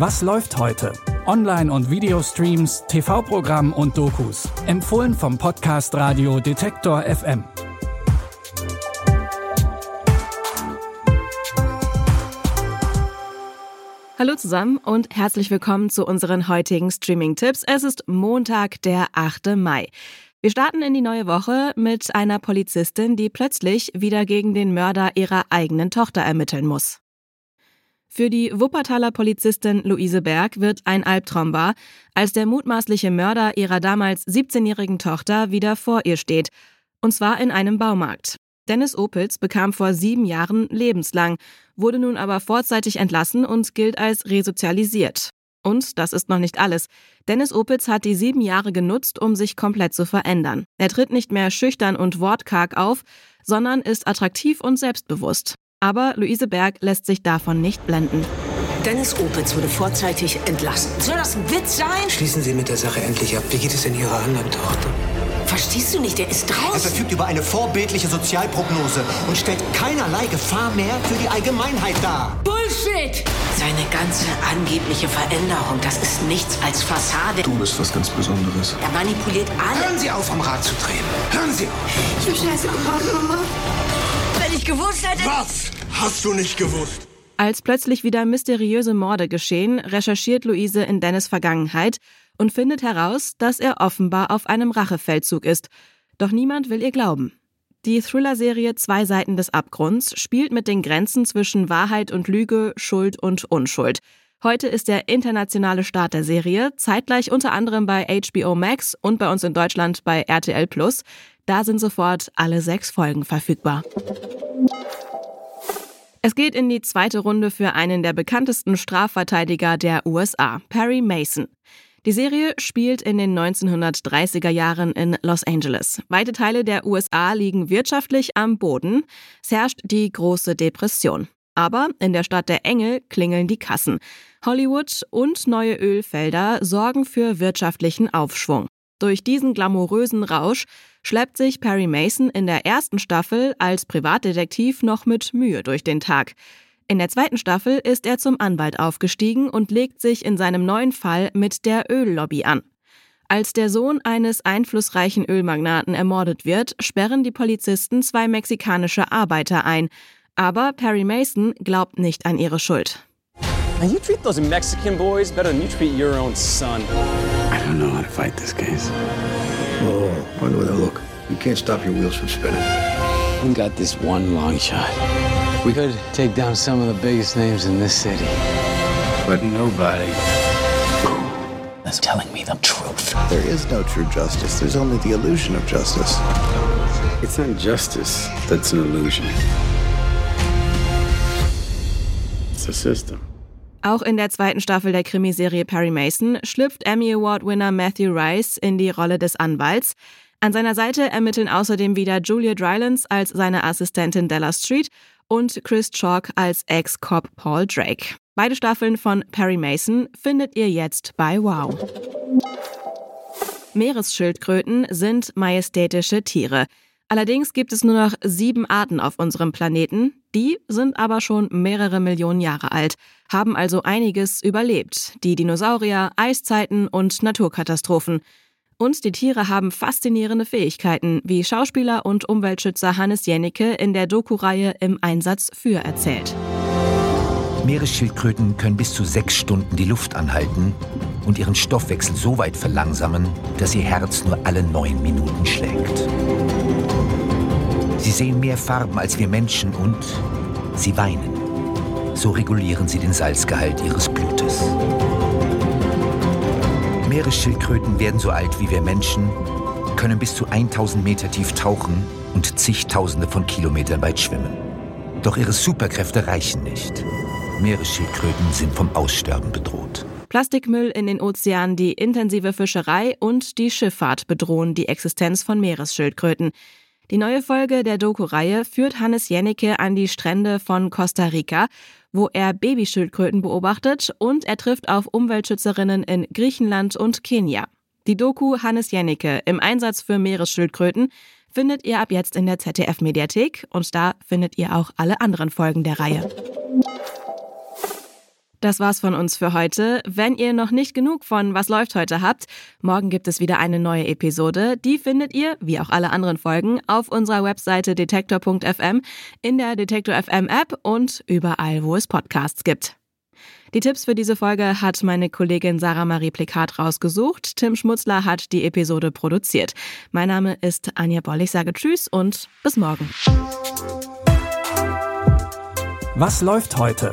Was läuft heute? Online- und Videostreams, TV-Programm und Dokus. Empfohlen vom Podcast Radio Detektor FM. Hallo zusammen und herzlich willkommen zu unseren heutigen Streaming-Tipps. Es ist Montag, der 8. Mai. Wir starten in die neue Woche mit einer Polizistin, die plötzlich wieder gegen den Mörder ihrer eigenen Tochter ermitteln muss. Für die Wuppertaler Polizistin Luise Berg wird ein Albtraum wahr, als der mutmaßliche Mörder ihrer damals 17-jährigen Tochter wieder vor ihr steht. Und zwar in einem Baumarkt. Dennis Opitz bekam vor sieben Jahren lebenslang, wurde nun aber vorzeitig entlassen und gilt als resozialisiert. Und das ist noch nicht alles. Dennis Opitz hat die sieben Jahre genutzt, um sich komplett zu verändern. Er tritt nicht mehr schüchtern und wortkarg auf, sondern ist attraktiv und selbstbewusst. Aber Luise Berg lässt sich davon nicht blenden. Dennis Opitz wurde vorzeitig entlassen. Soll das ein Witz sein? Schließen Sie mit der Sache endlich ab. Wie geht es denn Ihrer anderen Tochter? Verstehst du nicht? Der ist Er draußen. verfügt über eine vorbildliche Sozialprognose und stellt keinerlei Gefahr mehr für die Allgemeinheit dar. Bullshit! Seine ganze angebliche Veränderung, das ist nichts als Fassade. Du bist was ganz Besonderes. Er manipuliert alle. Hören Sie auf, am Rad zu drehen. Hören Sie auf. Ich hab Scheiße gebaut, Mama. Ich gewusst hätte... Was hast du nicht gewusst? Als plötzlich wieder mysteriöse Morde geschehen, recherchiert Luise in Dennis Vergangenheit und findet heraus, dass er offenbar auf einem Rachefeldzug ist. Doch niemand will ihr glauben. Die Thriller-Serie Zwei Seiten des Abgrunds spielt mit den Grenzen zwischen Wahrheit und Lüge, Schuld und Unschuld. Heute ist der internationale Start der Serie, zeitgleich unter anderem bei HBO Max und bei uns in Deutschland bei RTL Plus. Da sind sofort alle sechs Folgen verfügbar. Es geht in die zweite Runde für einen der bekanntesten Strafverteidiger der USA, Perry Mason. Die Serie spielt in den 1930er Jahren in Los Angeles. Weite Teile der USA liegen wirtschaftlich am Boden. Es herrscht die große Depression. Aber in der Stadt der Engel klingeln die Kassen. Hollywood und neue Ölfelder sorgen für wirtschaftlichen Aufschwung. Durch diesen glamourösen Rausch schleppt sich Perry Mason in der ersten Staffel als Privatdetektiv noch mit Mühe durch den Tag. In der zweiten Staffel ist er zum Anwalt aufgestiegen und legt sich in seinem neuen Fall mit der Öllobby an. Als der Sohn eines einflussreichen Ölmagnaten ermordet wird, sperren die Polizisten zwei mexikanische Arbeiter ein. Aber Perry Mason glaubt nicht an ihre Schuld. Man, you treat those Mexican boys better than you treat your own son. I don't know how to fight this case. Whoa, whoa, whoa, look. You can't stop your wheels from spinning. We got this one long shot. We could take down some of the biggest names in this city. But nobody is telling me the truth. There is no true justice. There's only the illusion of justice. It's not justice that's an illusion. It's a system. Auch in der zweiten Staffel der Krimiserie Perry Mason schlüpft Emmy Award-Winner Matthew Rice in die Rolle des Anwalts. An seiner Seite ermitteln außerdem wieder Julia Drylance als seine Assistentin Della Street und Chris Chalk als Ex-Cop Paul Drake. Beide Staffeln von Perry Mason findet ihr jetzt bei Wow. Meeresschildkröten sind majestätische Tiere. Allerdings gibt es nur noch sieben Arten auf unserem Planeten. Die sind aber schon mehrere Millionen Jahre alt, haben also einiges überlebt. Die Dinosaurier, Eiszeiten und Naturkatastrophen. Und die Tiere haben faszinierende Fähigkeiten, wie Schauspieler und Umweltschützer Hannes Jennecke in der Doku-Reihe Im Einsatz für erzählt. Meeresschildkröten können bis zu sechs Stunden die Luft anhalten und ihren Stoffwechsel so weit verlangsamen, dass ihr Herz nur alle neun Minuten schlägt. Sie sehen mehr Farben als wir Menschen und sie weinen. So regulieren sie den Salzgehalt ihres Blutes. Meeresschildkröten werden so alt wie wir Menschen, können bis zu 1000 Meter tief tauchen und zigtausende von Kilometern weit schwimmen. Doch ihre Superkräfte reichen nicht. Meeresschildkröten sind vom Aussterben bedroht. Plastikmüll in den Ozeanen, die intensive Fischerei und die Schifffahrt bedrohen die Existenz von Meeresschildkröten. Die neue Folge der Doku-Reihe führt Hannes Jennecke an die Strände von Costa Rica, wo er Babyschildkröten beobachtet und er trifft auf Umweltschützerinnen in Griechenland und Kenia. Die Doku Hannes Jennecke im Einsatz für Meeresschildkröten findet ihr ab jetzt in der ZDF-Mediathek und da findet ihr auch alle anderen Folgen der Reihe. Das war's von uns für heute. Wenn ihr noch nicht genug von Was läuft heute habt, morgen gibt es wieder eine neue Episode. Die findet ihr, wie auch alle anderen Folgen, auf unserer Webseite detektor.fm, in der Detektor FM App und überall, wo es Podcasts gibt. Die Tipps für diese Folge hat meine Kollegin Sarah Marie Plikat rausgesucht. Tim Schmutzler hat die Episode produziert. Mein Name ist Anja Boll. Ich sage Tschüss und bis morgen. Was läuft heute?